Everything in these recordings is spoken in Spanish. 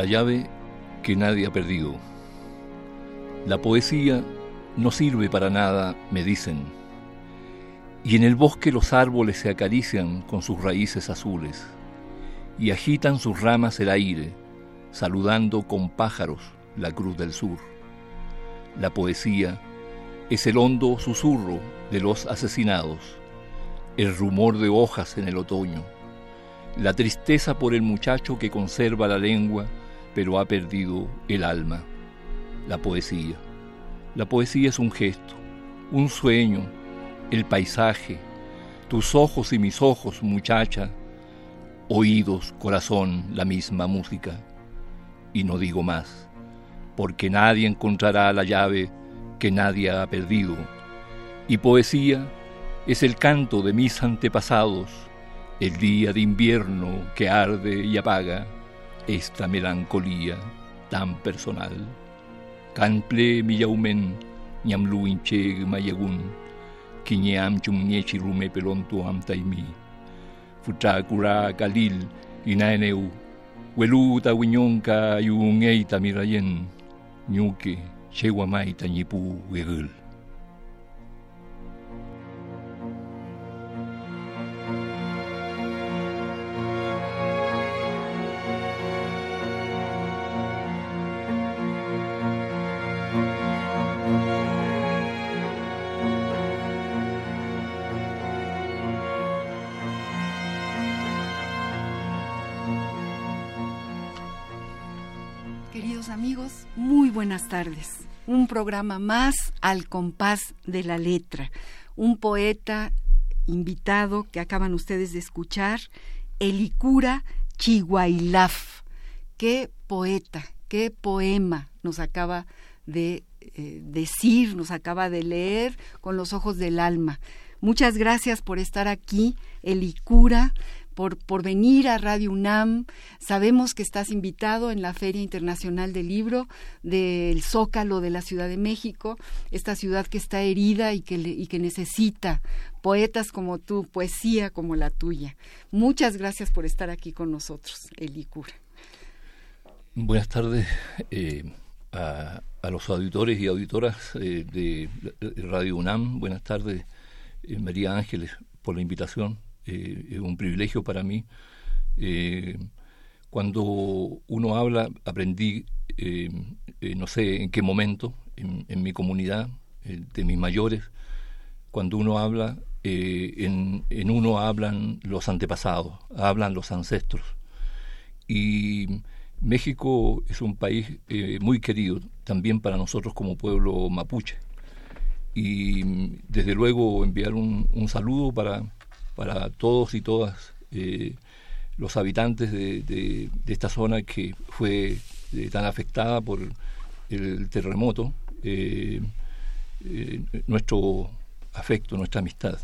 La llave que nadie ha perdido. La poesía no sirve para nada, me dicen. Y en el bosque los árboles se acarician con sus raíces azules y agitan sus ramas el aire, saludando con pájaros la cruz del sur. La poesía es el hondo susurro de los asesinados, el rumor de hojas en el otoño, la tristeza por el muchacho que conserva la lengua pero ha perdido el alma, la poesía. La poesía es un gesto, un sueño, el paisaje, tus ojos y mis ojos, muchacha, oídos, corazón, la misma música. Y no digo más, porque nadie encontrará la llave que nadie ha perdido. Y poesía es el canto de mis antepasados, el día de invierno que arde y apaga esta melancolía tan personal. Canple miyaumen ñamlu inche mayagun, kiñeam chumñechi rume pelontu am taimi. Futakura kalil inaeneu, weluta wiñonka yungeita mirayen, ñuke chewamaita ñipu wegul. Buenas tardes. Un programa más al compás de la letra. Un poeta invitado que acaban ustedes de escuchar, Elicura Chihuailaf. Qué poeta, qué poema nos acaba de eh, decir, nos acaba de leer con los ojos del alma. Muchas gracias por estar aquí, Elicura por, venir a Radio UNAM. Sabemos que estás invitado en la Feria Internacional del Libro del Zócalo de la Ciudad de México, esta ciudad que está herida y que, y que necesita poetas como tú, poesía como la tuya. Muchas gracias por estar aquí con nosotros, Elicura. Buenas tardes eh, a, los auditores y auditoras eh, de Radio UNAM. Buenas tardes, eh, María Ángeles, por la invitación eh, un privilegio para mí. Eh, cuando uno habla, aprendí, eh, no sé en qué momento, en, mi comunidad, de mis mayores, cuando uno habla, en, en, uno hablan los antepasados, hablan los ancestros. Y México es un país muy querido también para nosotros como pueblo mapuche. Y desde luego enviar un, un saludo para para todos y todas eh, los habitantes de, esta zona que fue eh, tan afectada por el terremoto, eh, nuestro afecto, nuestra amistad.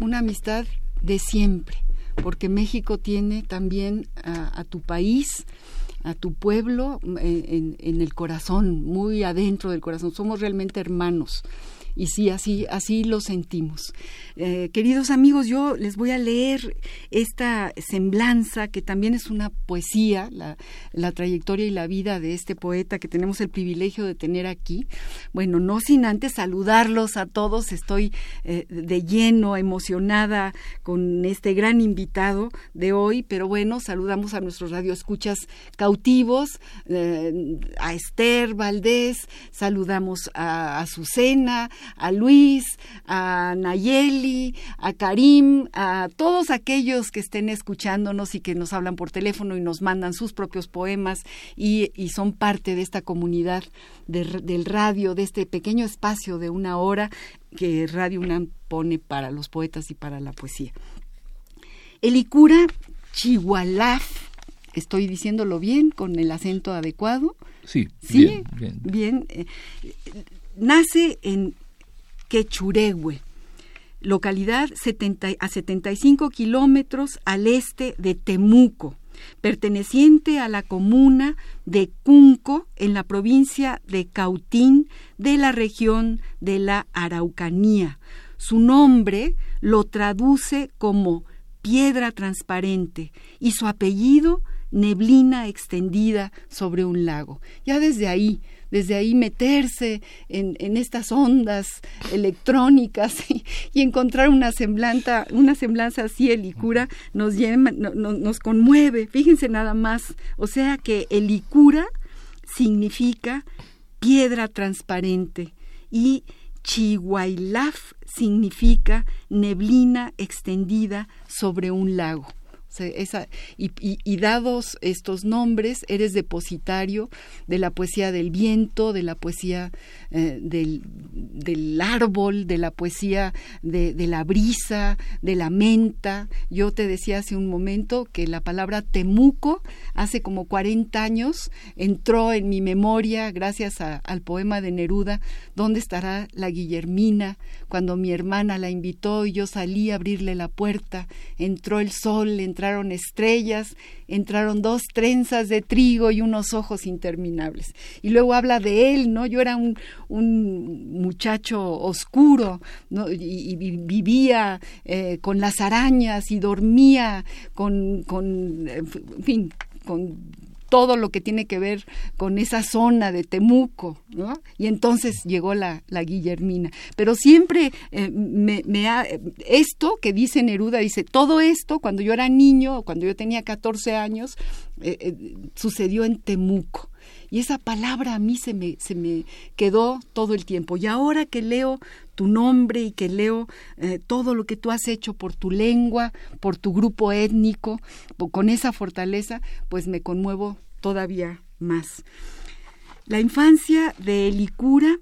Una amistad de siempre, porque México tiene también a, tu país, a tu pueblo en, en el corazón, muy adentro del corazón. Somos realmente hermanos y sí, así, así lo sentimos. Eh, queridos amigos, yo les voy a leer esta semblanza, que también es una poesía, la, la trayectoria y la vida de este poeta que tenemos el privilegio de tener aquí. Bueno, no sin antes saludarlos a todos, estoy eh, de lleno, emocionada con este gran invitado de hoy, pero bueno, saludamos a nuestros radioescuchas cautivos, eh, a Esther Valdés, saludamos a Azucena, a Luis, a Nayeli, a Karim, a todos aquellos que estén escuchándonos y que nos hablan por teléfono y nos mandan sus propios poemas y, son parte de esta comunidad del radio, de este pequeño espacio de una hora que Radio UNAM pone para los poetas y para la poesía. El Icura Chihualaf, estoy diciéndolo bien, con el acento adecuado. Sí, ¿Sí? bien. bien. Eh, nace en Quechurehue, localidad a 75 kilómetros al este de Temuco, perteneciente a la comuna de Cunco en la provincia de Cautín de la región de la Araucanía. Su nombre lo traduce como piedra transparente y su apellido neblina extendida sobre un lago. Ya desde ahí desde ahí meterse en, estas ondas electrónicas y, encontrar una semblanza, una semblanza así helicura nos, nos conmueve. Fíjense nada más, o sea que helicura significa piedra transparente y Chihuailaf significa neblina extendida sobre un lago y, dados estos nombres, eres depositario de la poesía del viento, de la poesía eh, del, árbol, de la poesía de, la brisa, de la menta. Yo te decía hace un momento que la palabra Temuco hace como 40 años entró en mi memoria gracias al poema de Neruda, ¿Dónde estará la Guillermina? Cuando mi hermana la invitó y yo salí a abrirle la puerta, entró el sol, entraron estrellas, entraron dos trenzas de trigo y unos ojos interminables. Y luego habla de él, ¿no? Yo era un, muchacho oscuro, y, vivía eh, con las arañas y dormía con, con en fin, con todo lo que tiene que ver con esa zona de Temuco, ¿no? Y entonces llegó la, la Guillermina. Pero siempre eh, me, ha, esto que dice Neruda, dice, todo esto cuando yo era niño, cuando yo tenía 14 años, eh, eh, sucedió en Temuco. Y esa palabra a mí se me, se me quedó todo el tiempo. Y ahora que leo tu nombre y que leo todo lo que tú has hecho por tu lengua, por tu grupo étnico, con esa fortaleza, pues me conmuevo todavía más. La infancia de Elicura,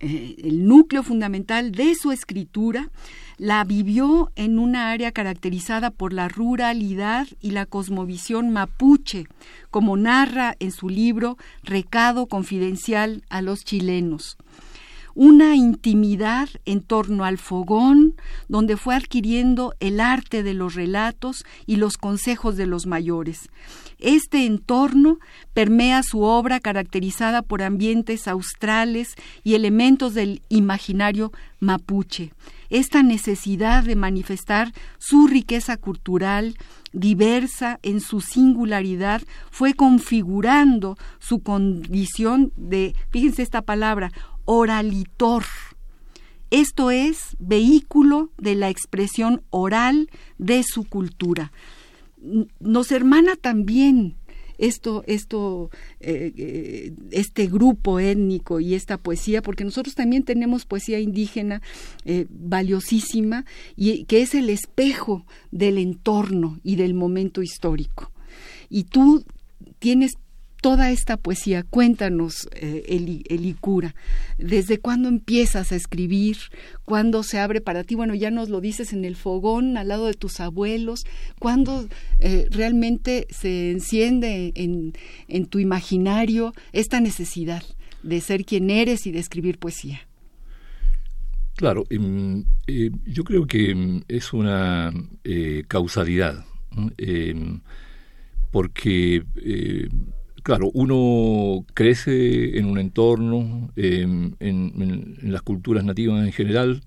eh, el núcleo fundamental de su escritura, la vivió en una área caracterizada por la ruralidad y la cosmovisión mapuche, como narra en su libro Recado Confidencial a los chilenos una intimidad en torno al fogón, donde fue adquiriendo el arte de los relatos y los consejos de los mayores. Este entorno permea su obra caracterizada por ambientes australes y elementos del imaginario mapuche. Esta necesidad de manifestar su riqueza cultural, diversa en su singularidad, fue configurando su condición de, fíjense esta palabra, oralitor. Esto es vehículo de la expresión oral de su cultura. Nos hermana también esto, esto, eh, este grupo étnico y esta poesía, porque nosotros también tenemos poesía indígena eh, valiosísima y que es el espejo del entorno y del momento histórico. Y tú tienes toda esta poesía. Cuéntanos, eh, Elicura, ¿desde cuándo empiezas a escribir? ¿Cuándo se abre para ti? Bueno, ya nos lo dices en el fogón, al lado de tus abuelos. ¿Cuándo eh, realmente se enciende en, tu imaginario esta necesidad de ser quien eres y de escribir poesía? Claro, yo creo que es una eh, causalidad. Porque, claro, uno crece en un entorno, em, en, las culturas nativas en general,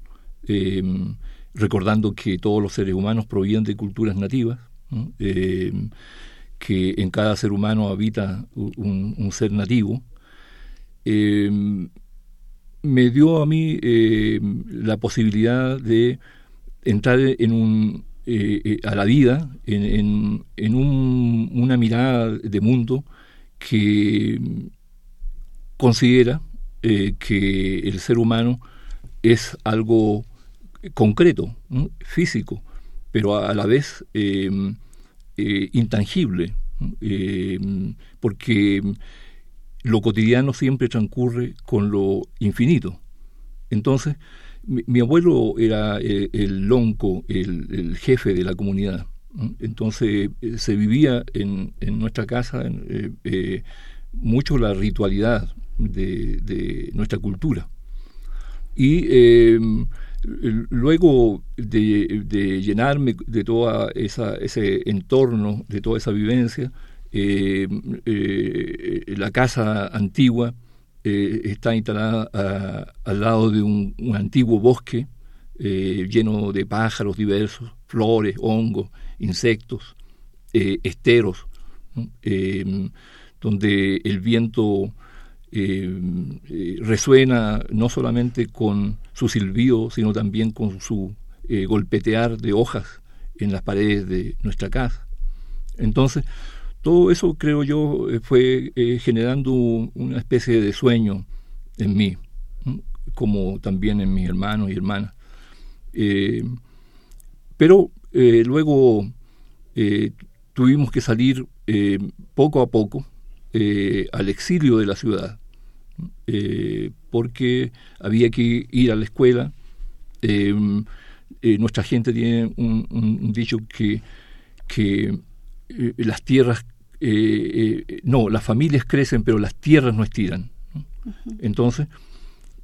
em, recordando que todos los seres humanos provienen de culturas nativas, em, que en cada ser humano habita un, ser nativo, me dio a mí la posibilidad de entrar en un, eh, eh, a la vida en, en, una mirada de mundo que considera eh, que el ser humano es algo concreto, físico, pero a, la vez intangible, porque lo cotidiano siempre transcurre con lo infinito. Entonces, mi, abuelo era eh, el, lonco, el, jefe de la comunidad. Entonces eh, se vivía en, nuestra casa eh, mucho la ritualidad de, nuestra cultura. Y luego de, llenarme de todo ese entorno, de toda esa vivencia, la casa antigua, eh, está instalada al lado de un, antiguo bosque eh, lleno de pájaros diversos, flores, hongos, insectos, eh, esteros, em, donde el viento em, resuena no solamente con su silbido, sino también con su golpetear de hojas en las paredes de nuestra casa. Entonces, todo eso, creo yo, eh, fue eh, generando una especie de sueño en mí, como también en mis hermanos y hermanas. Eh, pero luego tuvimos que salir poco a poco al exilio de la ciudad, porque había que ir a la escuela. nuestra gente tiene un, dicho que, que las tierras eh, eh, no, las familias crecen, pero las tierras no estiran. Entonces,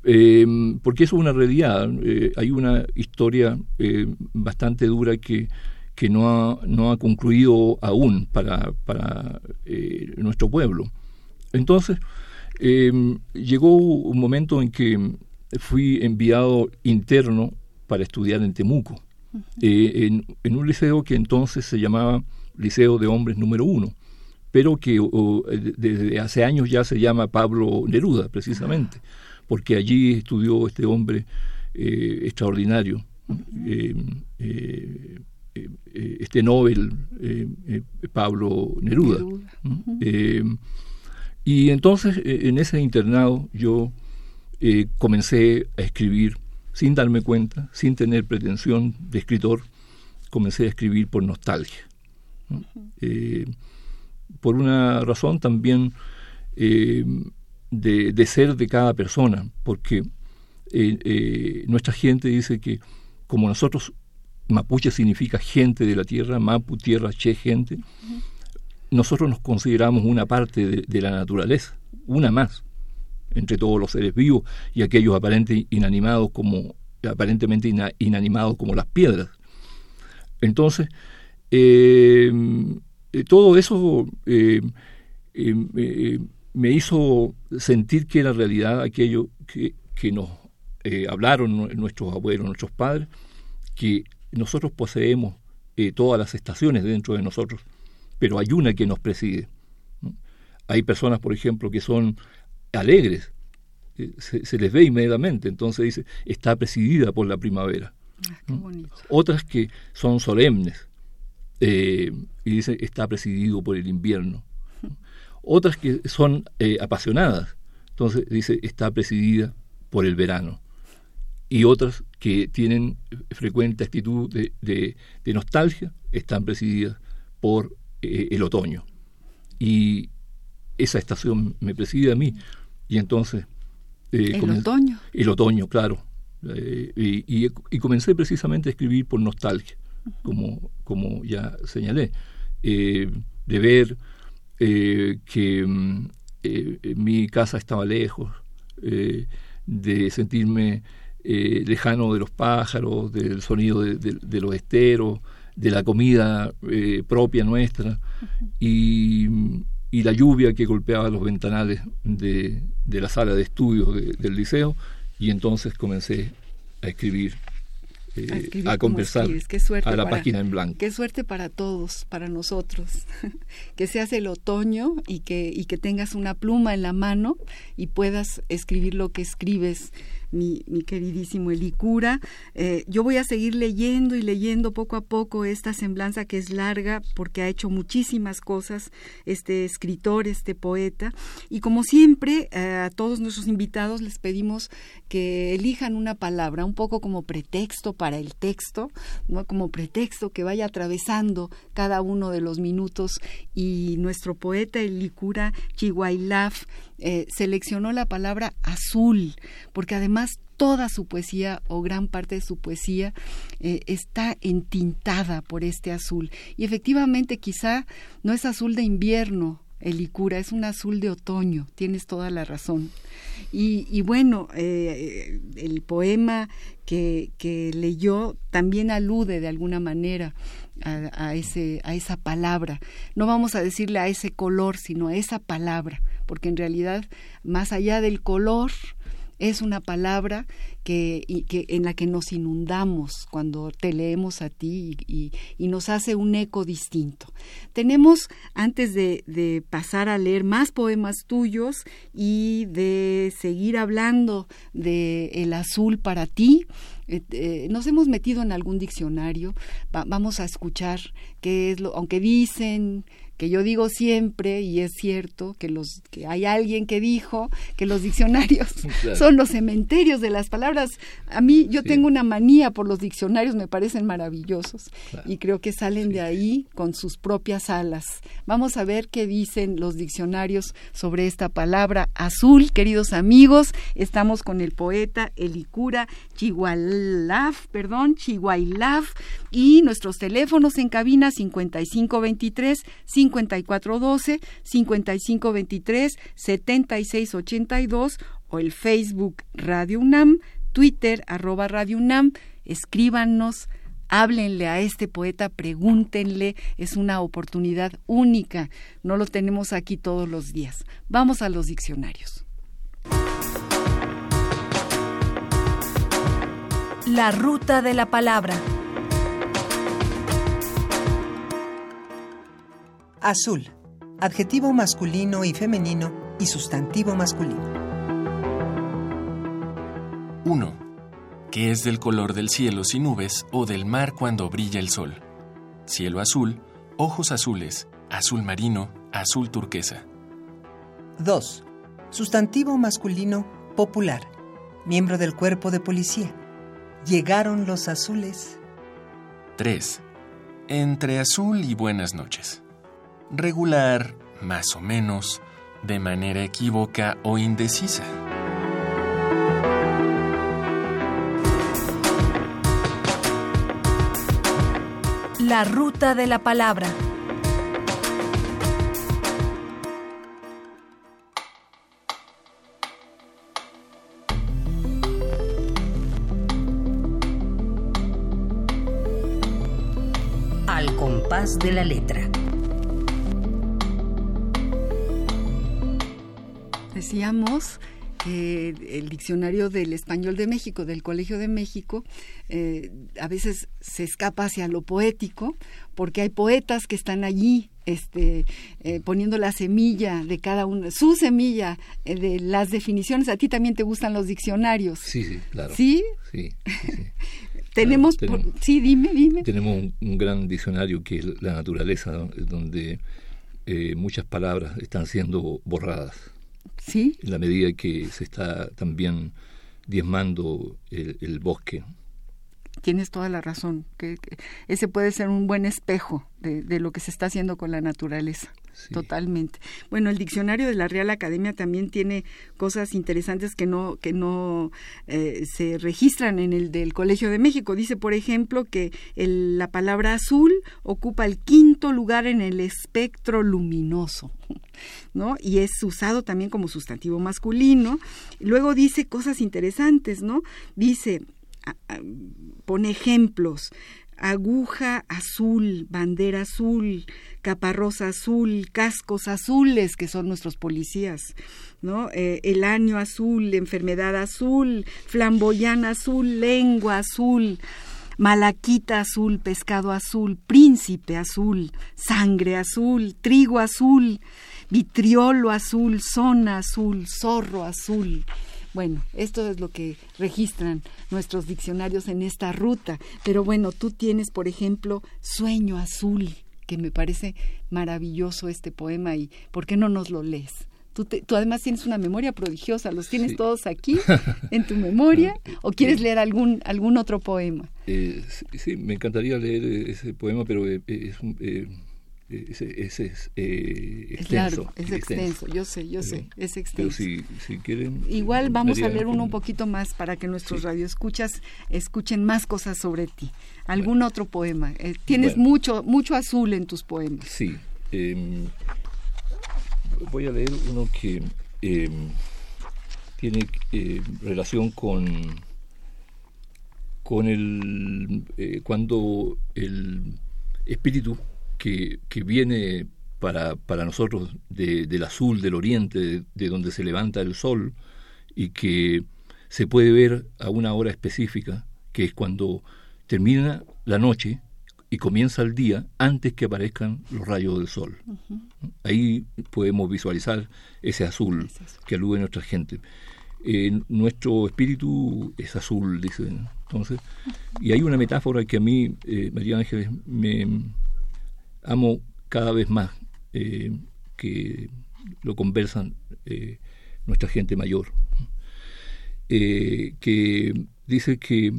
eh, porque eso es una realidad, hay una historia bastante dura que, que no, ha, no ha concluido aún para, para nuestro pueblo. Entonces, llegó un momento en que fui enviado interno para estudiar en Temuco, en, en, un liceo que entonces se llamaba Liceo de Hombres número uno pero que desde hace años ya se llama Pablo Neruda, precisamente, porque allí estudió este hombre eh, extraordinario, eh, eh, este Nobel, Pablo Neruda. y entonces en ese internado yo comencé a escribir sin darme cuenta, sin tener pretensión de escritor, comencé a escribir por nostalgia por una razón también de, ser de cada persona, porque eh, eh, nuestra gente dice que como nosotros, mapuche significa gente de la tierra, mapu, tierra, che, gente, nosotros nos consideramos una parte de, la naturaleza, una más, entre todos los seres vivos y aquellos aparentemente inanimados como, aparentemente inanimados como las piedras. Entonces, eh, todo eso eh, eh, me hizo sentir que era realidad aquello que, nos hablaron nuestros abuelos, nuestros padres, que nosotros poseemos todas las estaciones dentro de nosotros, pero hay una que nos preside. Hay personas, por ejemplo, que son alegres, se, les ve inmediatamente, entonces dice, está presidida por la primavera. Ah, Otras que son solemnes, eh, y dice está presidido por el invierno. Otras que son eh, apasionadas, entonces dice está presidida por el verano. Y otras que tienen frecuente actitud de, nostalgia están presididas por eh, el otoño. Y esa estación me preside a mí. Y entonces... el otoño. El otoño, claro. y, comencé precisamente a escribir por nostalgia como, como ya señalé, eh, de ver eh, que mm, eh, mi casa estaba lejos, de sentirme lejano de los pájaros, del sonido de, los esteros, de la comida eh, propia nuestra y, la lluvia que golpeaba los ventanales de, la sala de estudios del liceo y entonces comencé a escribir eh, a, conversar a la página en blanco. Qué suerte para todos, para nosotros, que seas el otoño y que, y que tengas una pluma en la mano y puedas escribir lo que escribes mi, mi queridísimo Elicura. Eh, yo voy a seguir leyendo y leyendo poco a poco esta semblanza que es larga porque ha hecho muchísimas cosas este escritor, este poeta. Y como siempre, eh, a todos nuestros invitados les pedimos que elijan una palabra, un poco como pretexto para el texto, ¿no? como pretexto que vaya atravesando cada uno de los minutos. Y nuestro poeta Elicura Chihuailaf eh, seleccionó la palabra azul, porque además toda su poesía o gran parte de su poesía eh, está entintada por este azul. Y efectivamente quizá no es azul de invierno, el Icura, es un azul de otoño, tienes toda la razón. Y, bueno, eh, el poema que, leyó también alude de alguna manera a, a esa palabra. No vamos a decirle a ese color, sino a esa palabra porque en realidad, más allá del color, es una palabra que, en la que nos inundamos cuando te leemos a ti y, nos hace un eco distinto. Tenemos, antes de, pasar a leer más poemas tuyos y de seguir hablando de El azul para ti, eh, eh, nos hemos metido en algún diccionario, vamos a escuchar qué es lo, aunque dicen que yo digo siempre y es cierto que los que hay alguien que dijo que los diccionarios son los cementerios de las palabras. A mí yo tengo una manía por los diccionarios, me parecen maravillosos y creo que salen de ahí con sus propias alas. Vamos a ver qué dicen los diccionarios sobre esta palabra azul, queridos amigos. Estamos con el poeta Elicura Chihualaf, perdón, Chihuailaf y nuestros teléfonos en cabina 5523 5412, 5523, 7682 o el Facebook Radio UNAM, Twitter arroba Radio UNAM. Escríbanos, háblenle a este poeta, pregúntenle, es una oportunidad única, no lo tenemos aquí todos los días. Vamos a los diccionarios. La ruta de la palabra. Azul, adjetivo masculino y femenino y sustantivo masculino. 1. ¿Qué es del color del cielo sin nubes o del mar cuando brilla el sol? Cielo azul, ojos azules, azul marino, azul turquesa. 2. Sustantivo masculino popular, miembro del cuerpo de policía. Llegaron los azules. 3. Entre azul y buenas noches regular, más o menos, de manera equívoca o indecisa. La ruta de la palabra. Al compás de la letra. Decíamos que el diccionario del español de México, del Colegio de México, eh, a veces se escapa hacia lo poético, porque hay poetas que están allí este, eh, poniendo la semilla de cada uno, su semilla eh, de las definiciones. ¿A ti también te gustan los diccionarios? Sí, sí, claro. ¿Sí? Sí. tenemos, sí, dime, dime. Tenemos un, gran diccionario que es la naturaleza, donde muchas palabras están siendo borradas. ¿Sí? En la medida que se está también diezmando el, bosque. Tienes toda la razón, que, ese puede ser un buen espejo de, lo que se está haciendo con la naturaleza. Totalmente. Bueno, el diccionario de la Real Academia también tiene cosas interesantes que no, que no eh, se registran en el del Colegio de México. Dice, por ejemplo, que la palabra azul ocupa el quinto lugar en el espectro luminoso. ¿no? Y es usado también como sustantivo masculino. Luego dice cosas interesantes, ¿no? Dice, pone ejemplos. aguja azul, bandera azul, caparrosa azul, cascos azules, que son nuestros policías, ¿no? Eh, el año azul, enfermedad azul, flamboyán azul, lengua azul, malaquita azul, pescado azul, príncipe azul, sangre azul, trigo azul, vitriolo azul, zona azul, zorro azul. Bueno, esto es lo que registran nuestros diccionarios en esta ruta. Pero bueno, tú tienes, por ejemplo, Sueño Azul, que me parece maravilloso este poema y ¿por qué no nos lo lees? Tú, además tienes una memoria prodigiosa, ¿los tienes todos aquí en tu memoria? ¿O quieres leer algún, algún otro poema? Eh, sí, me encantaría leer ese poema, pero eh, es un... Eh, ese, es eh, extenso. es extenso, yo sé, yo sé, es extenso. si, si quieren... Igual vamos a leer uno un poquito más para que nuestros radioescuchas escuchen más cosas sobre ti. ¿Algún otro poema? Eh, tienes mucho, mucho azul en tus poemas. Sí. Em, voy a leer uno que em, tiene eh, relación con con el cuando el espíritu que, viene para, para nosotros del azul, del oriente, de, donde se levanta el sol, y que se puede ver a una hora específica, que es cuando termina la noche y comienza el día antes que aparezcan los rayos del sol. Ahí podemos visualizar ese azul que alude a nuestra gente. Eh, nuestro espíritu es azul, dicen. Entonces, y hay una metáfora que a mí, eh, María Ángeles, me, amo cada vez más eh, que lo conversan eh, nuestra gente mayor, eh, que dice que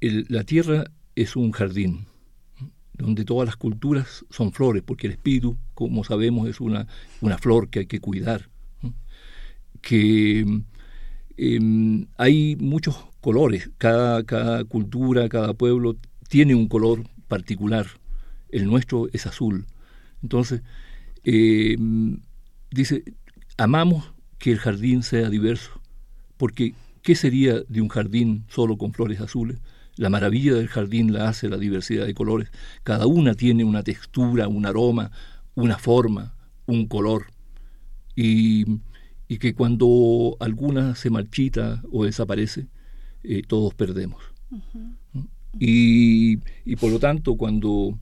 la tierra es un jardín donde todas las culturas son flores, porque el espíritu, como sabemos, es una, una flor que hay que cuidar, que em, hay muchos colores, cada, cada cultura, cada pueblo tiene un color particular el nuestro es azul. Entonces, eh, dice, amamos que el jardín sea diverso, porque ¿qué sería de un jardín solo con flores azules? La maravilla del jardín la hace la diversidad de colores. Cada una tiene una textura, un aroma, una forma, un color. Y, que cuando alguna se marchita o desaparece, eh, todos perdemos. y, y, por lo tanto, cuando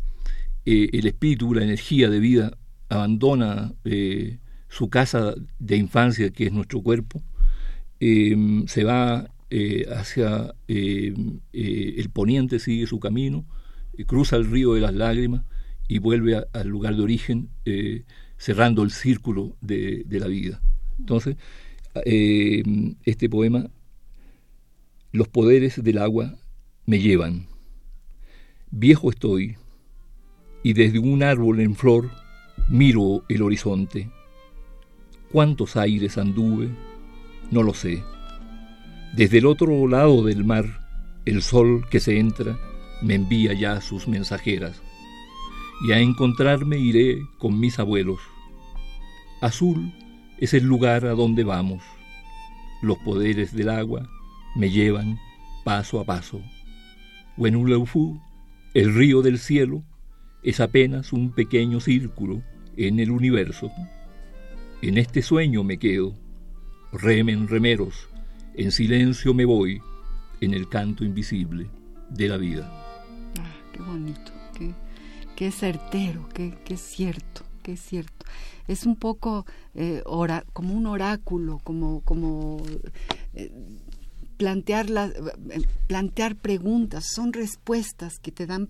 eh, el espíritu, la energía de vida, abandona eh, su casa de infancia, que es nuestro cuerpo, em, se va eh, hacia em, el poniente, sigue su camino, cruza el río de las lágrimas y vuelve al lugar de origen, cerrando el círculo de, de la vida. Entonces, em, este poema, los poderes del agua me llevan. Viejo estoy, y desde un árbol en flor miro el horizonte. ¿Cuántos aires anduve? No lo sé. Desde el otro lado del mar, el sol que se entra me envía ya sus mensajeras, y a encontrarme iré con mis abuelos. Azul es el lugar a donde vamos. Los poderes del agua me llevan paso a paso. Wenuleufu, el río del cielo, es apenas un pequeño círculo en el universo. En este sueño me quedo, remen remeros, en silencio me voy, en el canto invisible de la vida. Ah, qué bonito, qué, certero, qué, qué cierto, qué cierto. Es un poco eh, como un oráculo, como, como eh, plantear, eh, plantear preguntas, son respuestas que te dan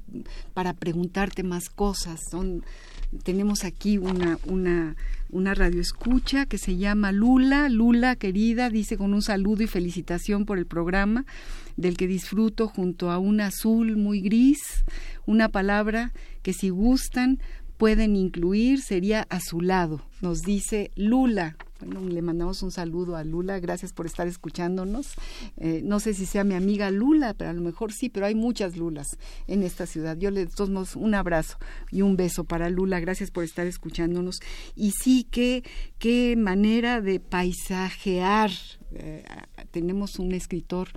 para preguntarte más cosas. Son, tenemos aquí una, una, una radioescucha que se llama Lula. Lula, querida, dice con un saludo y felicitación por el programa, del que disfruto junto a un azul muy gris, una palabra que si gustan pueden incluir sería azulado. Nos dice Lula. Bueno, le mandamos un saludo a Lula, gracias por estar escuchándonos. Eh, no sé si sea mi amiga Lula, pero a lo mejor sí, pero hay muchas Lulas en esta ciudad. Yo le doy un abrazo y un beso para Lula, gracias por estar escuchándonos. Y sí, qué, qué manera de paisajear eh, tenemos un escritor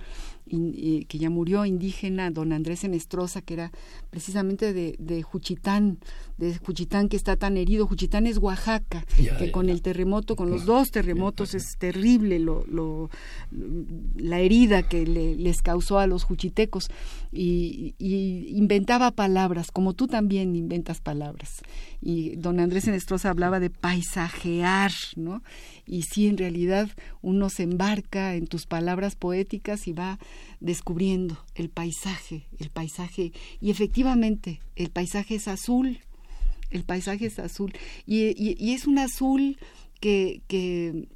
que ya murió, indígena, don Andrés Enestrosa, que era precisamente de, de Juchitán, de Juchitán que está tan herido. Juchitán es Oaxaca, que con el terremoto, con los dos terremotos, es terrible lo, lo, la herida que les causó a los juchitecos. Y, y inventaba palabras, como tú también inventas palabras. Y don Andrés Enestrosa hablaba de paisajear, ¿no? Y sí, en realidad uno se embarca en tus palabras poéticas y va descubriendo el paisaje, el paisaje, y efectivamente el paisaje es azul, el paisaje es azul, y, es un azul que, que,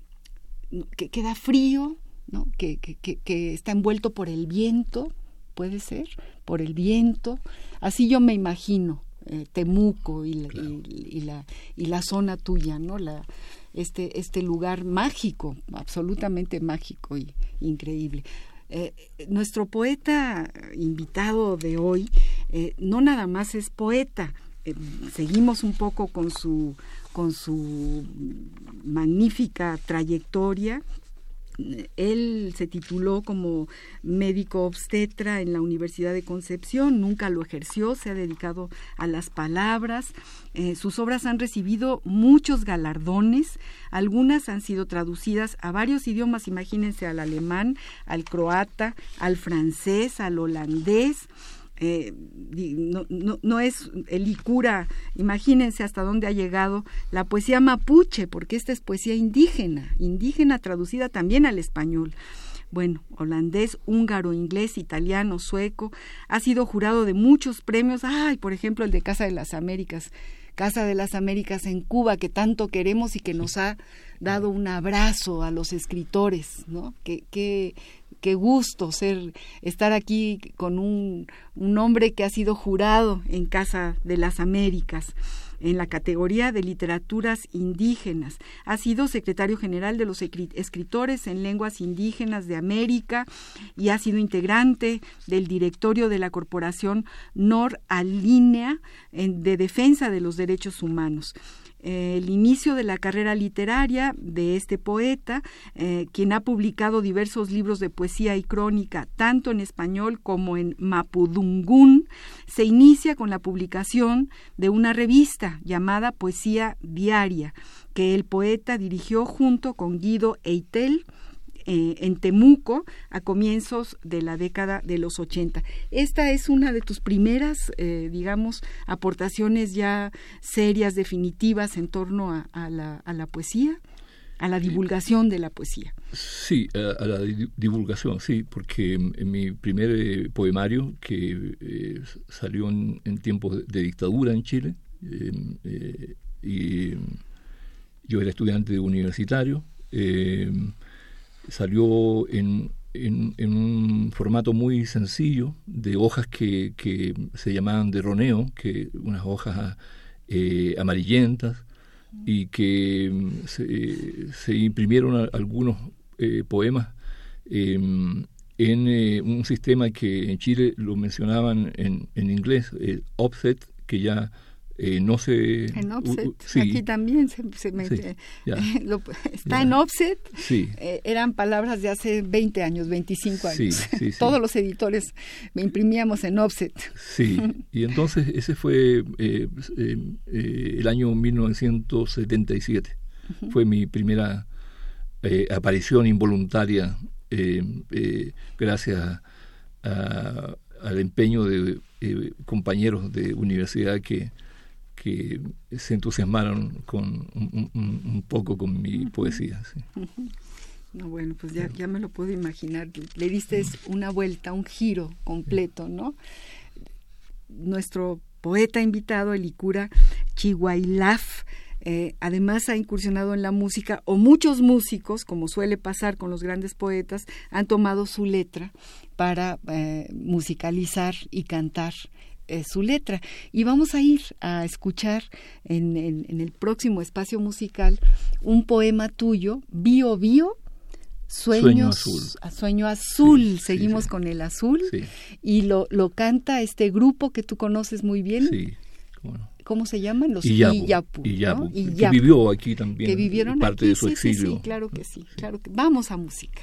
que, da frío, ¿no? Que, que, está envuelto por el viento, puede ser, por el viento, así yo me imagino eh, Temuco y la, y, la, y la zona tuya, ¿no? La, este, este lugar mágico, absolutamente mágico y increíble. Eh, nuestro poeta invitado de hoy eh, no nada más es poeta, eh, seguimos un poco con su, con su magnífica trayectoria él se tituló como médico obstetra en la Universidad de Concepción, nunca lo ejerció, se ha dedicado a las palabras. Eh, sus obras han recibido muchos galardones, algunas han sido traducidas a varios idiomas, imagínense al alemán, al croata, al francés, al holandés. Eh, no, no, no, es el Icura, imagínense hasta dónde ha llegado la poesía mapuche, porque esta es poesía indígena, indígena traducida también al español. Bueno, holandés, húngaro, inglés, italiano, sueco, ha sido jurado de muchos premios, ay, por ejemplo, el de Casa de las Américas, Casa de las Américas en Cuba, que tanto queremos y que nos ha dado un abrazo a los escritores, ¿no? Qué gusto ser, estar aquí con un, un hombre que ha sido jurado en Casa de las Américas en la categoría de literaturas indígenas. Ha sido secretario general de los escritores en lenguas indígenas de América y ha sido integrante del directorio de la Corporación Nor Alinea de Defensa de los Derechos Humanos el inicio de la carrera literaria de este poeta, eh, quien ha publicado diversos libros de poesía y crónica, tanto en español como en mapudungún, se inicia con la publicación de una revista llamada Poesía Diaria, que el poeta dirigió junto con Guido Eitel, eh, en Temuco a comienzos de la década de los 80. Esta es una de tus primeras, eh, digamos, aportaciones ya serias, definitivas en torno a, la, a la, poesía, a la divulgación de la poesía. Sí, a, la divulgación, sí, porque en, mi primer eh, poemario, que salió en, tiempos de, dictadura en Chile, y yo era estudiante universitario, salió en, en, un formato muy sencillo de hojas que, que se llamaban de roneo, que unas hojas eh, amarillentas y que mm, se, se imprimieron algunos eh, poemas em, en eh, un sistema que en Chile lo mencionaban en, en inglés, offset, que ya eh, no se en offset. aquí también se, mete está en offset. Eh, eran palabras de hace 20 años 25 años. Todos los editores me imprimíamos en offset. Sí. Y entonces ese fue eh, el año 1977 fue mi primera aparición involuntaria gracias al empeño de compañeros de universidad que que se entusiasmaron con un, poco con mi poesía. No, bueno, pues ya, ya me lo puedo imaginar. Le diste una vuelta, un giro completo, ¿no? Nuestro poeta invitado, el Icura Chihuailaf, eh, además ha incursionado en la música, o muchos músicos, como suele pasar con los grandes poetas, han tomado su letra para eh, musicalizar y cantar eh, su letra. Y vamos a ir a escuchar en, el próximo espacio musical un poema tuyo, Bio Bio. Sueños, sueño azul. Sueño azul. Seguimos con el azul. Y lo, lo canta este grupo que tú conoces muy bien. ¿Cómo se llaman? Los Iyapu. Que vivió aquí también. Que vivieron parte de su exilio. Sí, claro que sí. Claro que. Vamos a música.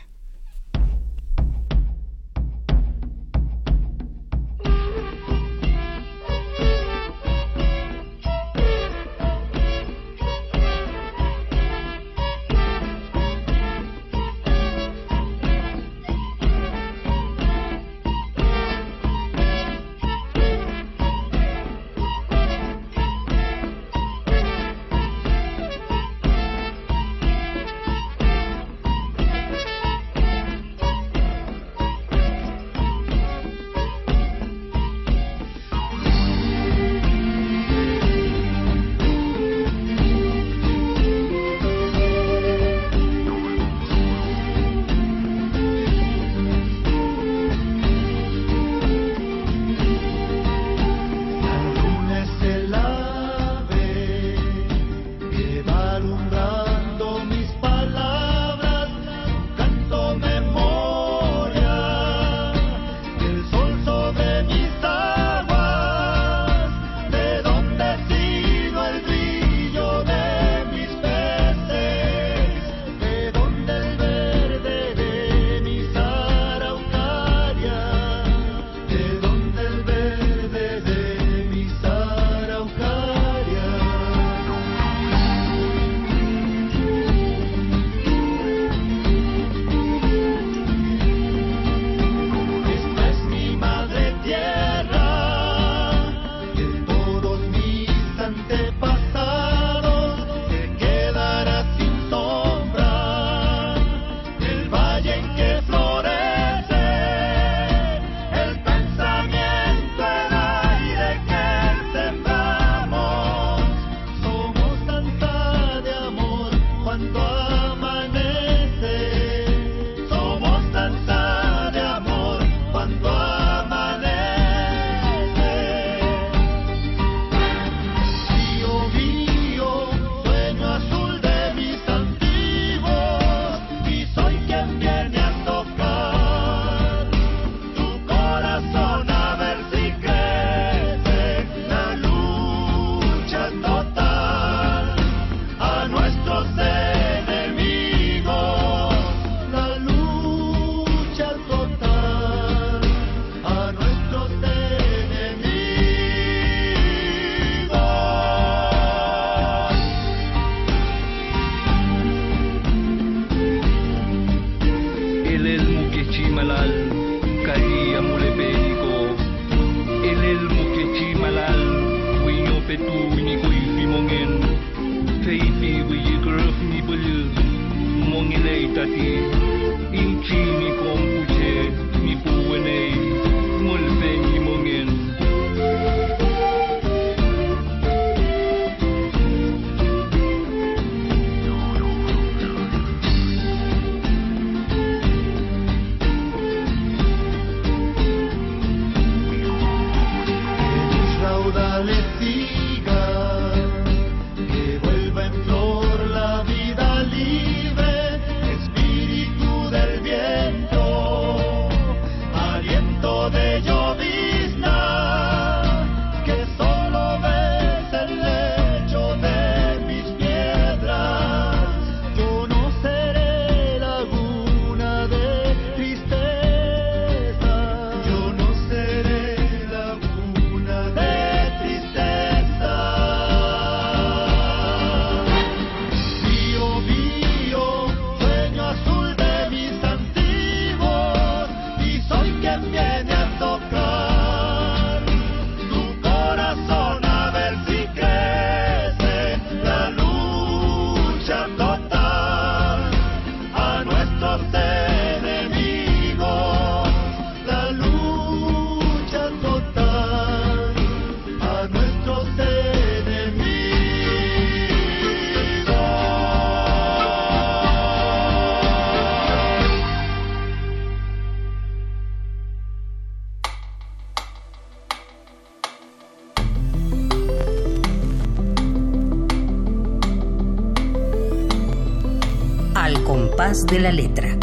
De la letra.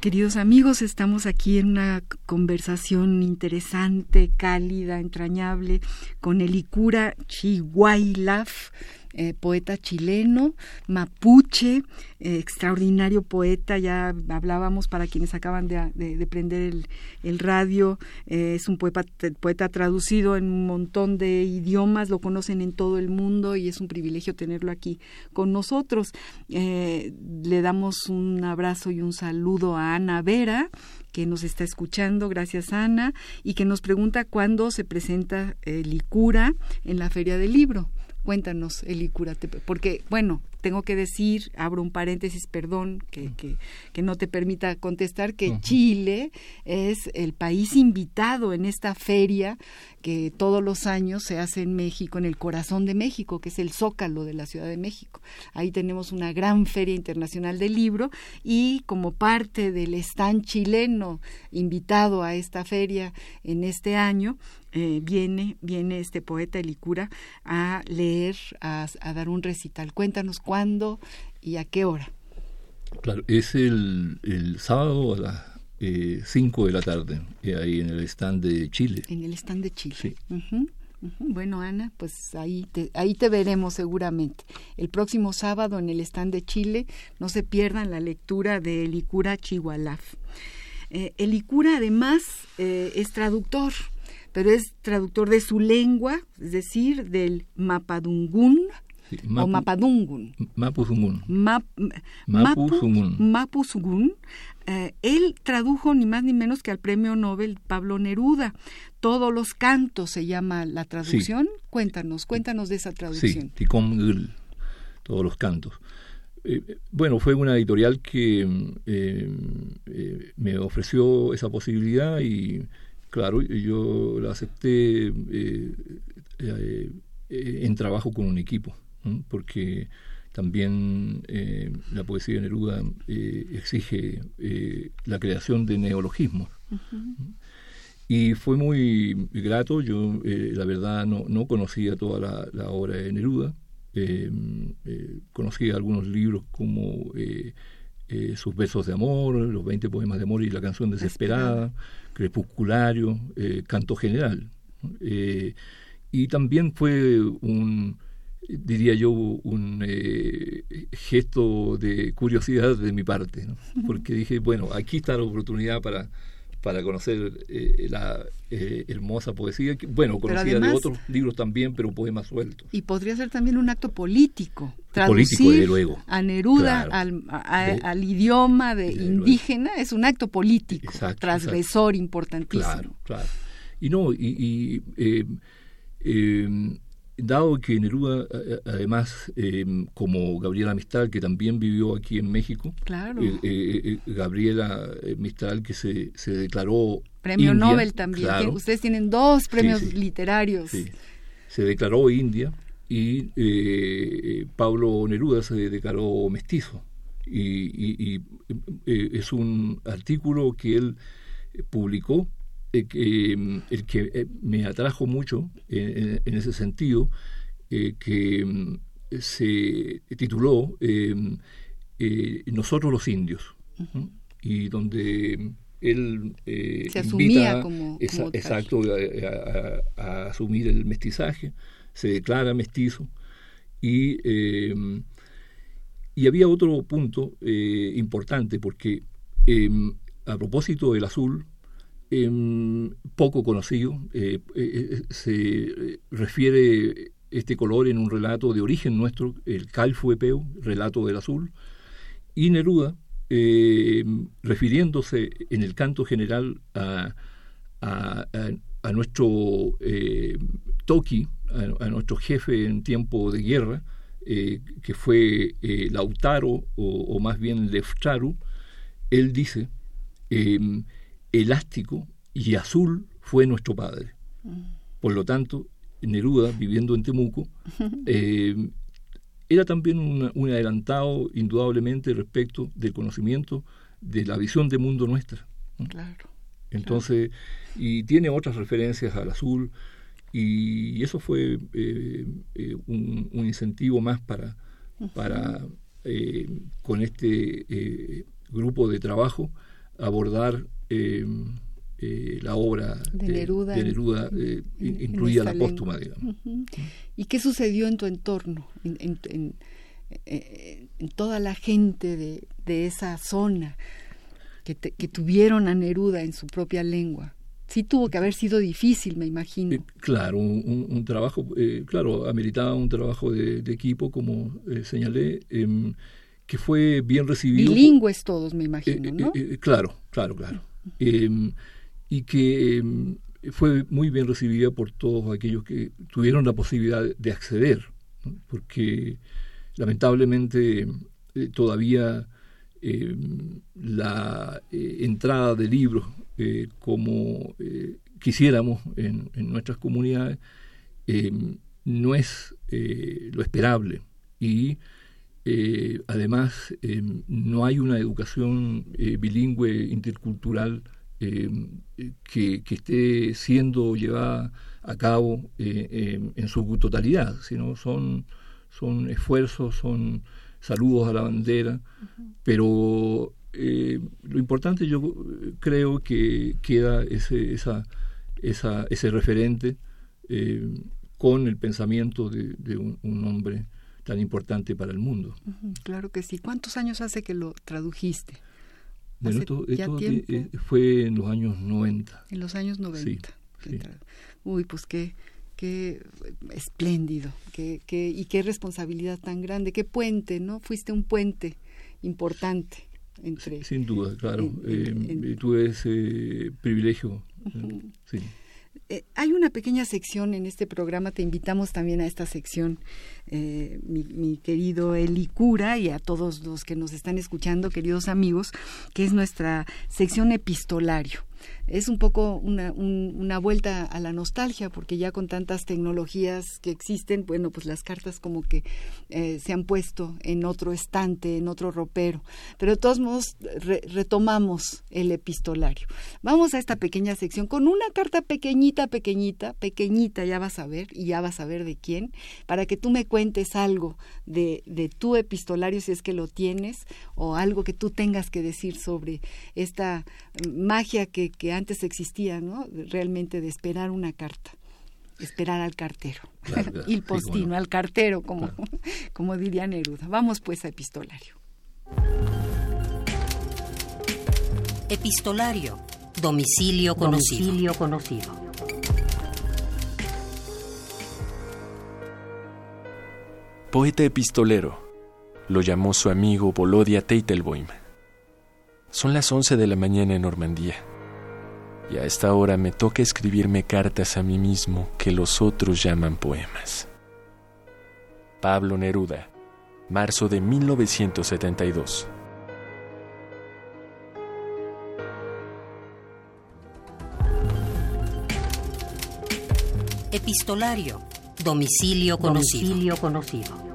Queridos amigos, estamos aquí en una conversación interesante, cálida, entrañable con el Icura Chihuailaf, eh, poeta chileno, mapuche, eh, extraordinario poeta, ya hablábamos para quienes acaban de, prender el, radio, eh, es un poeta, poeta traducido en un montón de idiomas, lo conocen en todo el mundo y es un privilegio tenerlo aquí con nosotros. le damos un abrazo y un saludo a Ana Vera, que nos está escuchando, gracias Ana, y que nos pregunta cuándo se presenta Licura en la Feria del Libro. Cuéntanos, Eli, porque, bueno, tengo que decir, abro un paréntesis, perdón, que, que, no te permita contestar, que Chile es el país invitado en esta feria que todos los años se hace en México, en el corazón de México, que es el Zócalo de la Ciudad de México. Ahí tenemos una gran feria internacional del libro y como parte del stand chileno invitado a esta feria en este año, eh, viene, viene este poeta Elicura a leer, a, dar un recital. Cuéntanos cuándo y a qué hora. Claro, es el, sábado a las 5 eh, de la tarde, eh, ahí en el stand de Chile. En el stand de Chile. Sí. Bueno, Ana, pues ahí te, ahí te veremos seguramente. El próximo sábado en el stand de Chile, no se pierdan la lectura de Elicura Chihualaf. Elicura además es traductor pero es traductor de su lengua, es decir, del mapadungún o mapadungun. Mapuzungun. Map, Mapuzungun. Eh, él tradujo ni más ni menos que al premio Nobel Pablo Neruda. Todos los cantos se llama la traducción. Cuéntanos, cuéntanos de esa traducción. Sí, todos los cantos. Eh, bueno, fue una editorial que eh, me ofreció esa posibilidad y Claro, yo la acepté eh, eh, en trabajo con un equipo, porque también eh, la poesía de Neruda exige la creación de neologismos. Y fue muy grato, yo la verdad no, no, conocía toda la, obra de Neruda, conocía algunos libros como Sus besos de amor, Los 20 poemas de amor y la canción desesperada crepusculario, eh, canto general. Eh, y también fue un, diría yo, un eh, gesto de curiosidad de mi parte, porque dije, bueno, aquí está la oportunidad para, para conocer eh, la eh, hermosa poesía. bueno, conocía de otros libros también, pero poemas sueltos. Y podría ser también un acto político. Traducir luego. a Neruda al, idioma de, indígena es un acto político, transgresor importantísimo. Claro, claro. Y no, y, eh, dado que Neruda, además, em, como Gabriela Mistral, que también vivió aquí en México, claro. Eh, eh, eh, Gabriela Mistral, que se, se declaró... Premio Nobel también, ustedes tienen dos premios literarios. Se declaró india y Pablo Neruda se declaró mestizo. Y, y es un artículo que él publicó eh, mm, el que eh, me atrajo mucho eh, en ese sentido, que mm, se tituló Nosotros los indios, y donde él se asumía como, exacto a, asumir el mestizaje, se declara mestizo y y había otro punto importante porque a propósito del azul Em, poco conocido. Eh, eh, eh, se refiere este color en un relato de origen nuestro, el Calfo Epeo, relato del azul, y Neruda, em, refiriéndose en el canto general a, a, nuestro Toki, a, nuestro jefe en tiempo de guerra, que fue Lautaro o, o, más bien Lefcharu, él dice, em, elástico y azul fue nuestro padre. Por lo tanto, Neruda, viviendo en Temuco, eh, era también un, adelantado indudablemente respecto del conocimiento de la visión de mundo nuestra. Claro. Entonces, y tiene otras referencias al azul, y eso fue eh, eh, un, incentivo más para, para con este grupo de trabajo, abordar eh, eh, la obra de, Neruda, eh, incluida la póstuma, digamos. ¿Y qué sucedió en tu entorno, en, en, toda la gente de, de esa zona que, que, tuvieron a Neruda en su propia lengua? Sí tuvo que haber sido difícil, me imagino. claro, un, trabajo, claro, ameritaba un trabajo de, equipo, como señalé, em, que fue bien recibido. Bilingües todos, me imagino, ¿no? claro, claro, claro. Em, y que em, fue muy bien recibida por todos aquellos que tuvieron la posibilidad de acceder, porque lamentablemente eh, todavía em, la eh, entrada de libros eh, como quisiéramos en, nuestras comunidades no es lo esperable. Y eh, además, eh, no hay una educación eh, bilingüe intercultural que, esté siendo llevada a cabo en su totalidad, sino son, son esfuerzos, son saludos a la bandera, pero lo importante yo creo que queda ese, esa, esa, ese referente con el pensamiento de, un hombre tan importante para el mundo. claro que sí. ¿Cuántos años hace que lo tradujiste? Bueno, esto, eh, fue en los años 90. En los años 90. Uy, pues qué, qué espléndido, qué, qué, y qué responsabilidad tan grande, qué puente, ¿no? Fuiste un puente importante entre... Sin duda, claro. Eh, tuve ese privilegio. sí. Eh, hay una pequeña sección en este programa, te invitamos también a esta sección, eh, mi, querido Eli Cura y a todos los que nos están escuchando, queridos amigos, que es nuestra sección epistolario es un poco una, una, vuelta a la nostalgia, porque ya con tantas tecnologías que existen, bueno, pues las cartas como que eh, se han puesto en otro estante, en otro ropero. Pero de todos modos, retomamos el epistolario. Vamos a esta pequeña sección con una carta pequeñita, pequeñita, pequeñita, ya vas a ver, y ya vas a ver de quién, para que tú me cuentes algo de, de tu epistolario, si es que lo tienes, o algo que tú tengas que decir sobre esta magia que, que antes existía, ¿no? Realmente de esperar una carta esperar al cartero, y el postino, al cartero, como, como diría Neruda. Vamos pues a epistolario. Epistolario. Domicilio conocido. Domicilio conocido. Poeta epistolero. Lo llamó su amigo Volodia Teitelboim. Son las 11 de la mañana en Normandía. Y a esta hora me toca escribirme cartas a mí mismo que los otros llaman poemas. Pablo Neruda, marzo de 1972. Epistolario. Domicilio conocido.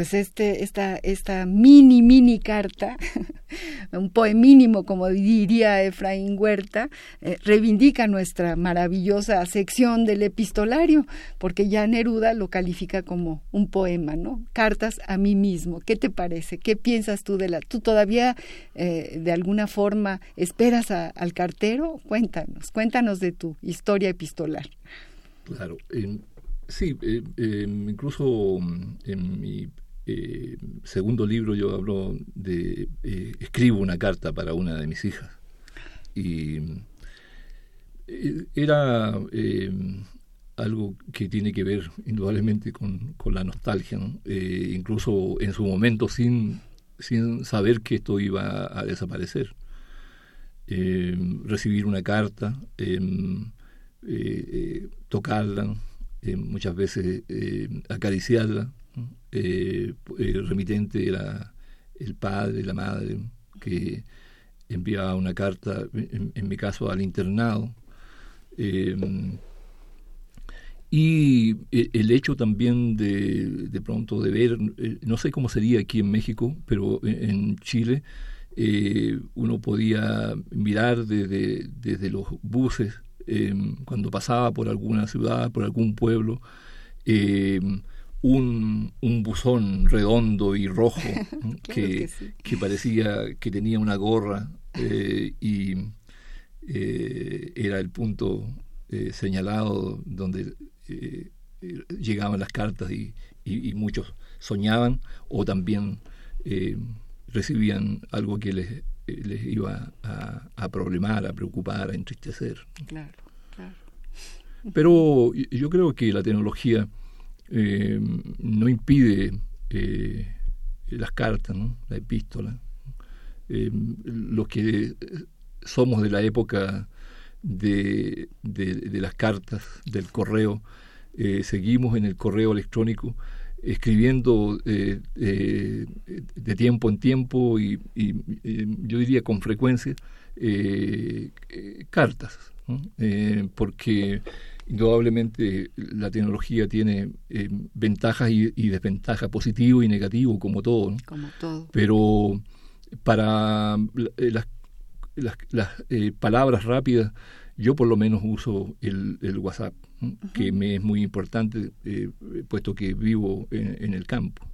Pues este, esta, esta mini, mini carta, un poemínimo, como diría Efraín Huerta, eh, reivindica nuestra maravillosa sección del epistolario, porque ya Neruda lo califica como un poema, ¿no? Cartas a mí mismo. ¿Qué te parece? ¿Qué piensas tú de la... ¿Tú todavía eh, de alguna forma esperas al cartero? Cuéntanos, cuéntanos de tu historia epistolar. Claro, Sí, eh, incluso en mi eh, segundo libro yo hablo de, eh, escribo una carta para una de mis hijas. Y eh, era algo que tiene que ver indudablemente con, la nostalgia, incluso en su momento sin, sin saber que esto iba a desaparecer. recibir una carta, tocarla, muchas veces acariciarla, eh, el remitente era el padre, la madre, que enviaba una carta, en, mi caso al internado. Eh, y el hecho también de, de pronto de ver, eh, no sé cómo sería aquí en México, pero en Chile uno podía mirar desde, desde los buses, cuando pasaba por alguna ciudad, por algún pueblo, un, un buzón redondo y rojo que, que, parecía que tenía una gorra eh, y eh, era el punto eh, señalado donde llegaban las cartas y, y, muchos soñaban o también recibían algo que les, les iba a, a, problemar, a preocupar, a entristecer. Claro, claro. Pero yo creo que la tecnología eh, no impide eh, las cartas, la epístola. Eh, los que somos de la época de, de, las cartas, del correo, seguimos en el correo electrónico escribiendo de tiempo en tiempo y, yo diría con frecuencia cartas, porque Indudablemente la tecnología tiene eh, ventajas y, desventajas, positivo y negativo, como todo. Como todo. Pero para eh, las, las, eh, palabras rápidas, yo por lo menos uso el, WhatsApp, que me es muy importante, puesto que vivo en, el campo.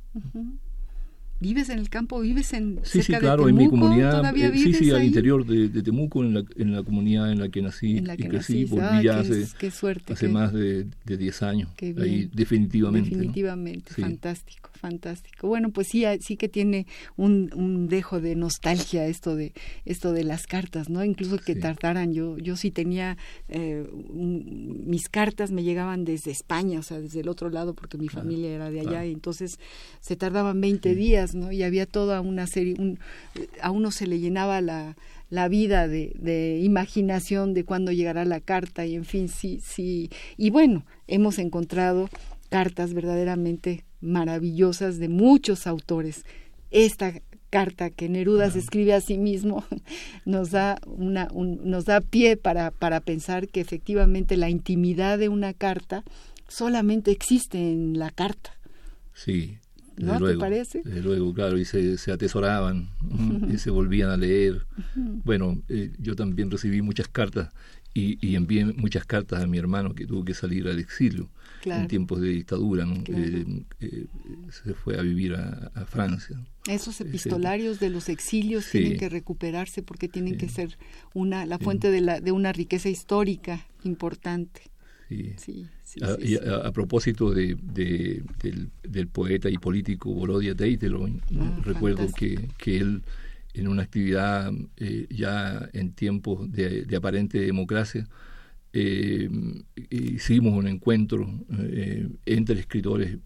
¿Vives en el campo? ¿Vives en Sí, sí, claro, en mi comunidad. Eh, sí, sí, al interior de, Temuco, en la, en la comunidad en la que nací en la que y crecí. Volví ya hace, qué suerte, hace más de, de 10 años. Ahí, definitivamente. Definitivamente, fantástico fantástico. Bueno, pues sí, sí que tiene un, un, dejo de nostalgia esto de esto de las cartas, ¿no? Incluso que tardaran. Yo yo sí tenía eh, mis cartas me llegaban desde España, o sea, desde el otro lado, porque mi familia era de allá, y entonces se tardaban 20 días, ¿no? Y había toda una serie, un, a uno se le llenaba la la vida de, de, imaginación de cuándo llegará la carta y en fin, sí, sí. Y bueno, hemos encontrado cartas verdaderamente maravillosas de muchos autores. Esta carta que Neruda se escribe a sí mismo nos da una nos da pie para para pensar que efectivamente la intimidad de una carta solamente existe en la carta. Sí. ¿No luego, te parece? Desde luego, claro, y se, se atesoraban y se volvían a leer. Bueno, eh, yo también recibí muchas cartas y, y envié muchas cartas a mi hermano que tuvo que salir al exilio en tiempos de dictadura, eh, eh, se fue a vivir a, Francia. Esos epistolarios de los exilios tienen que recuperarse porque tienen que ser una la fuente de, la, de una riqueza histórica importante. Sí. a, propósito de, del, poeta y político Volodya Teitelon, ah, recuerdo que, que, él en una actividad eh, ya en tiempos de, aparente democracia, eh, hicimos un encuentro eh, entre escritores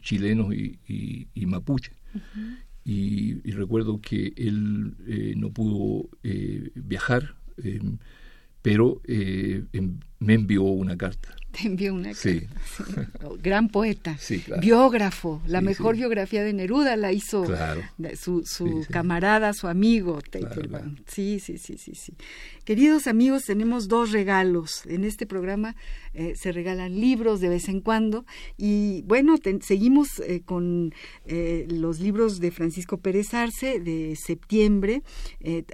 chilenos y, mapuche. y, recuerdo que él no pudo viajar, pero em, me envió una carta te envió una sí. Gran poeta, biógrafo, la mejor biografía de Neruda la hizo su, su camarada, su amigo Sí, sí, sí, sí, sí. Queridos amigos, tenemos dos regalos. En este programa eh, se regalan libros de vez en cuando y bueno, seguimos eh, con eh, los libros de Francisco Pérez Arce de septiembre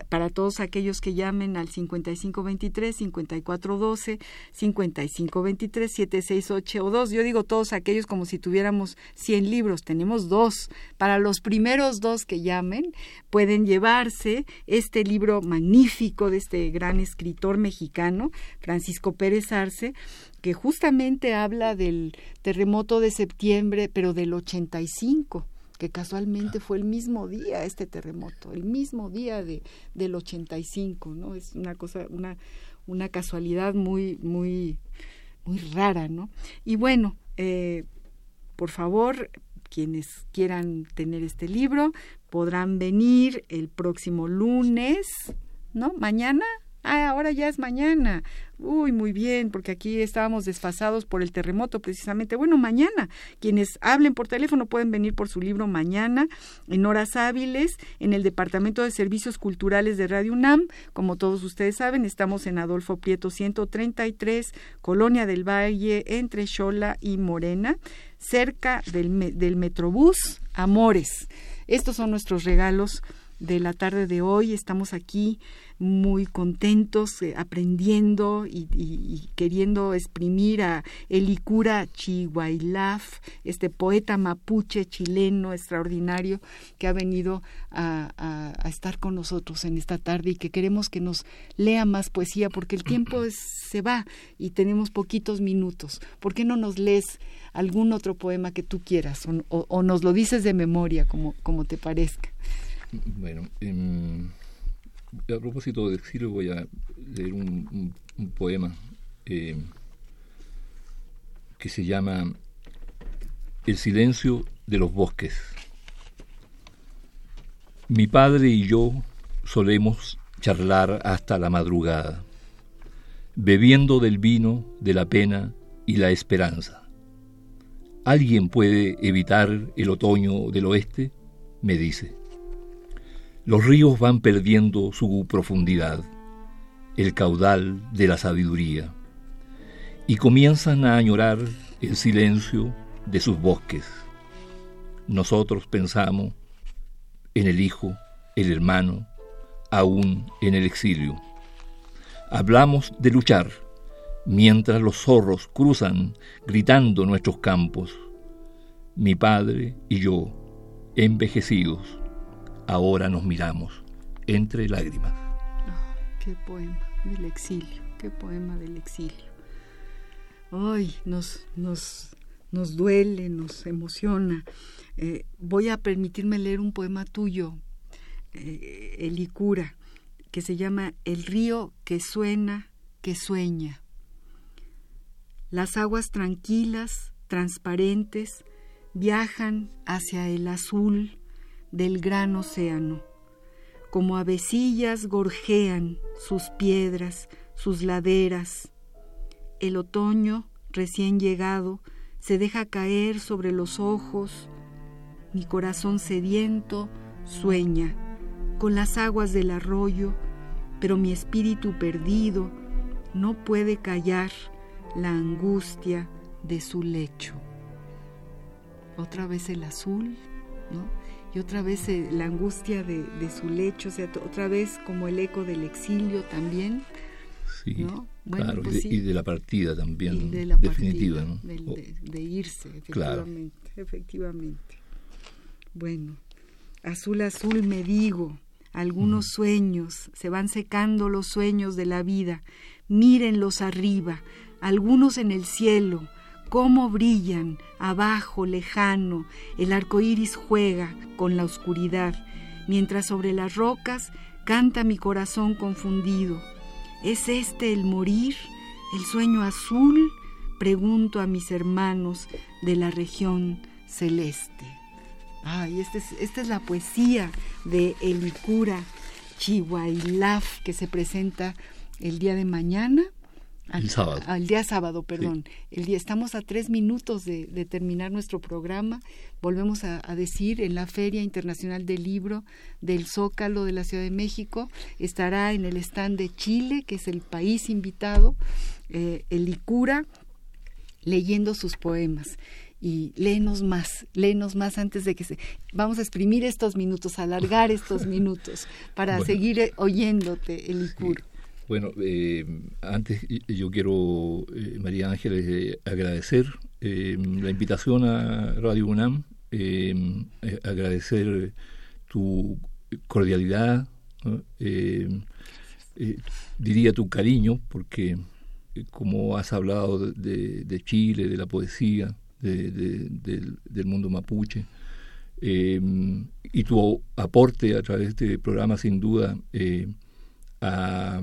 para todos aquellos que llamen al 5523, 5412, 5523, 768 o 2. Yo digo todos aquellos como si tuviéramos 100 libros, tenemos dos. Para los primeros dos que llamen, pueden llevarse este libro magnífico de este gran escritor mexicano, Francisco Pérez Arce, que justamente habla del terremoto de septiembre, pero del 85 que casualmente fue el mismo día este terremoto, el mismo día de, del 85, ¿no? Es una cosa, una, una casualidad muy, muy, muy rara, ¿no? Y bueno, eh, por favor, quienes quieran tener este libro podrán venir el próximo lunes, ¿no? Mañana, Ah, ahora ya es mañana. Uy, muy bien, porque aquí estábamos desfasados por el terremoto precisamente. Bueno, mañana. Quienes hablen por teléfono pueden venir por su libro mañana en horas hábiles en el Departamento de Servicios Culturales de Radio UNAM. Como todos ustedes saben, estamos en Adolfo Prieto 133, Colonia del Valle, entre Xola y Morena, cerca del, del Metrobús Amores. Estos son nuestros regalos de la tarde de hoy. Estamos aquí muy contentos, eh, aprendiendo y, queriendo exprimir a Elicura Chihuailaf, este poeta mapuche chileno extraordinario que ha venido a, estar con nosotros en esta tarde y que queremos que nos lea más poesía porque el tiempo se va y tenemos poquitos minutos. ¿Por qué no nos lees algún otro poema que tú quieras o, nos lo dices de memoria como, como te parezca? Bueno, em, a propósito de exilio voy a leer un, poema eh, que se llama El silencio de los bosques. Mi padre y yo solemos charlar hasta la madrugada, bebiendo del vino de la pena y la esperanza. ¿Alguien puede evitar el otoño del oeste? me dice. Los ríos van perdiendo su profundidad, el caudal de la sabiduría, y comienzan a añorar el silencio de sus bosques. Nosotros pensamos en el hijo, el hermano, aún en el exilio. Hablamos de luchar, mientras los zorros cruzan gritando nuestros campos. Mi padre y yo, envejecidos, ahora nos miramos entre lágrimas. qué poema del exilio, qué poema del exilio. Ay, nos, nos, nos duele, nos emociona. Eh, voy a permitirme leer un poema tuyo, eh, Elicura, que se llama El río que suena, que sueña. Las aguas tranquilas, transparentes, viajan hacia el azul del gran océano. Como avecillas gorjean sus piedras, sus laderas. El otoño, recién llegado, se deja caer sobre los ojos. Mi corazón sediento sueña con las aguas del arroyo, pero mi espíritu perdido no puede callar la angustia de su lecho. Otra vez el azul, ¿no? Y otra vez eh, la angustia de, su lecho, o sea, otra vez como el eco del exilio también. Sí, claro, pues y, de, la partida también, de la definitiva. ¿no? de, irse, efectivamente, efectivamente. Bueno, azul, azul me digo, algunos sueños, se van secando los sueños de la vida, mírenlos arriba, algunos en el cielo, cómo brillan, abajo, lejano, el arco iris juega con la oscuridad, mientras sobre las rocas canta mi corazón confundido. ¿Es este el morir, el sueño azul? Pregunto a mis hermanos de la región celeste. Ay, esta es, esta es la poesía de Elicura Chihuailaf que se presenta el día de mañana el sábado. Al día sábado, perdón. El día, estamos a tres minutos de, terminar nuestro programa. Volvemos a, decir, en la Feria Internacional del Libro del Zócalo de la Ciudad de México estará en el stand de Chile, que es el país invitado, eh, el Icura, leyendo sus poemas y léenos más, léenos más antes de que se... Vamos a exprimir estos minutos, alargar estos minutos para seguir eh, oyéndote, el Icura. Bueno, eh, antes yo quiero, eh, María Ángeles, eh, agradecer la invitación a Radio UNAM, agradecer tu cordialidad, diría tu cariño, porque como has hablado de, Chile, de la poesía, del, mundo mapuche, y tu aporte a través de este programa, sin duda, a,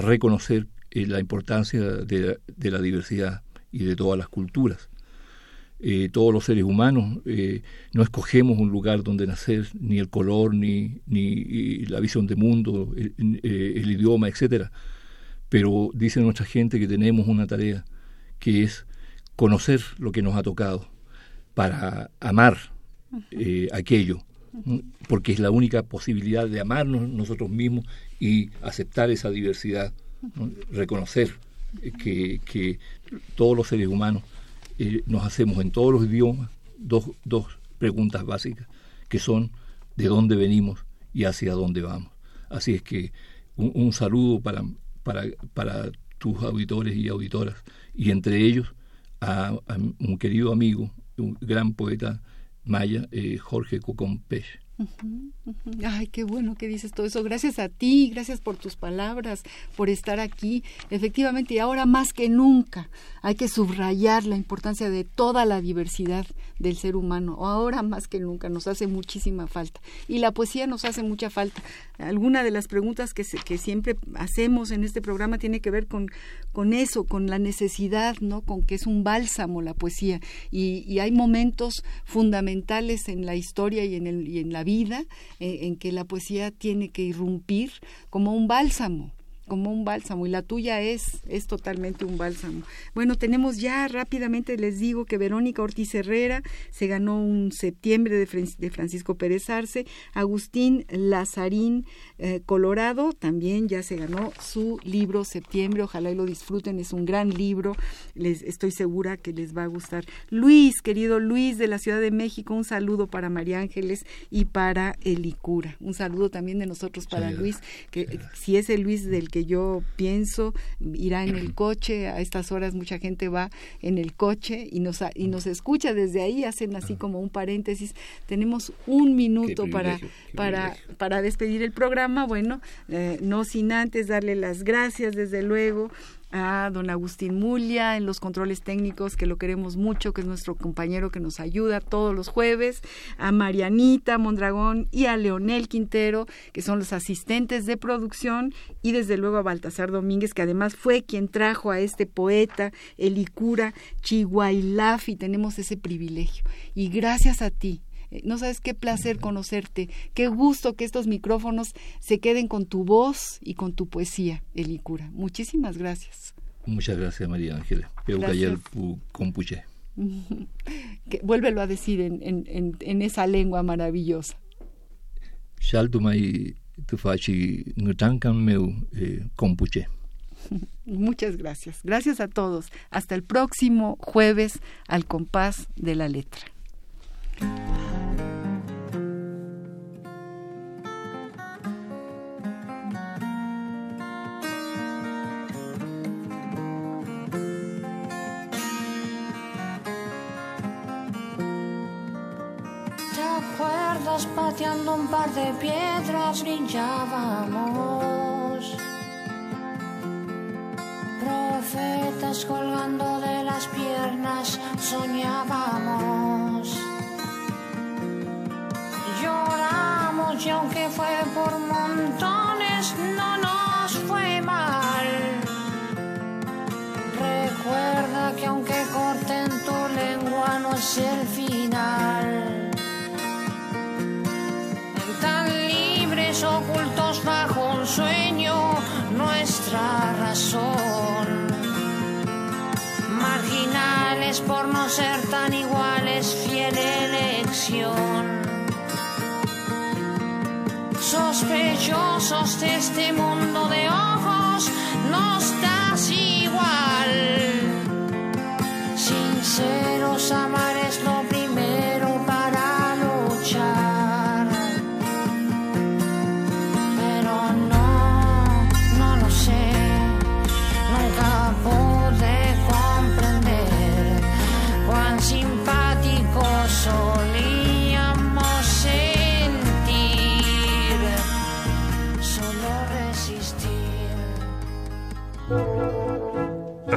reconocer eh, la importancia de, la diversidad y de todas las culturas. Eh, todos los seres humanos eh, no escogemos un lugar donde nacer, ni el color, ni, ni la visión de mundo, el, el idioma, etcétera. Pero dice nuestra gente que tenemos una tarea que es conocer lo que nos ha tocado para amar aquello porque es la única posibilidad de amarnos nosotros mismos y aceptar esa diversidad, reconocer que, todos los seres humanos eh, nos hacemos en todos los idiomas dos, dos preguntas básicas, que son de dónde venimos y hacia dónde vamos. Así es que un, saludo para, para, para, tus auditores y auditoras, y entre ellos a un querido amigo, un gran poeta maya, eh, Jorge Ay, qué bueno que dices todo eso. Gracias a ti, gracias por tus palabras, por estar aquí. Efectivamente, y ahora más que nunca hay que subrayar la importancia de toda la diversidad del ser humano. Ahora más que nunca nos hace muchísima falta. Y la poesía nos hace mucha falta. Alguna de las preguntas que, siempre hacemos en este programa tiene que ver con, eso, con la necesidad, ¿no? Con que es un bálsamo la poesía. Y, y hay momentos fundamentales en la historia y en, el, y en la vida eh, en que la poesía tiene que irrumpir como un bálsamo como un bálsamo y la tuya es es totalmente un bálsamo. Bueno, tenemos ya rápidamente les digo que Verónica Ortiz Herrera se ganó un septiembre de, Francisco Pérez Arce, Agustín Lazarín eh, Colorado también ya se ganó su libro Septiembre, ojalá y lo disfruten, es un gran libro, les estoy segura que les va a gustar. Luis, querido Luis de la Ciudad de México, un saludo para María Ángeles y para Elicura. Un saludo también de nosotros para Luis, que si es el Luis del que yo pienso, irá en el coche, a estas horas mucha gente va en el coche y nos, y nos escucha desde ahí, hacen así como un paréntesis. Tenemos un minuto para, para, para despedir el programa, bueno, eh, no sin antes darle las gracias desde luego a don Agustín Mulia en los controles técnicos, que lo queremos mucho, que es nuestro compañero que nos ayuda todos los jueves, a Marianita Mondragón y a Leonel Quintero, que son los asistentes de producción, y desde luego a Baltasar Domínguez, que además fue quien trajo a este poeta, Elicura Chihuailaf, y tenemos ese privilegio. Y gracias a ti, no sabes qué placer conocerte, qué gusto que estos micrófonos se queden con tu voz y con tu poesía, Elicura. Muchísimas gracias. Muchas gracias, María Ángeles. compuche. Vuélvelo a decir en, en, en, esa lengua maravillosa. Eh, compuche. Muchas gracias. Gracias a todos. Hasta el próximo jueves al compás de la letra. Pateando un par de piedras brinchábamos. Profetas colgando de las piernas soñábamos. Lloramos y aunque fue por montones, no nos fue mal. Recuerda que aunque corten tu lengua no es el final. Por no ser tan iguales, fiel elección. Sospechosos de este mundo de ojos,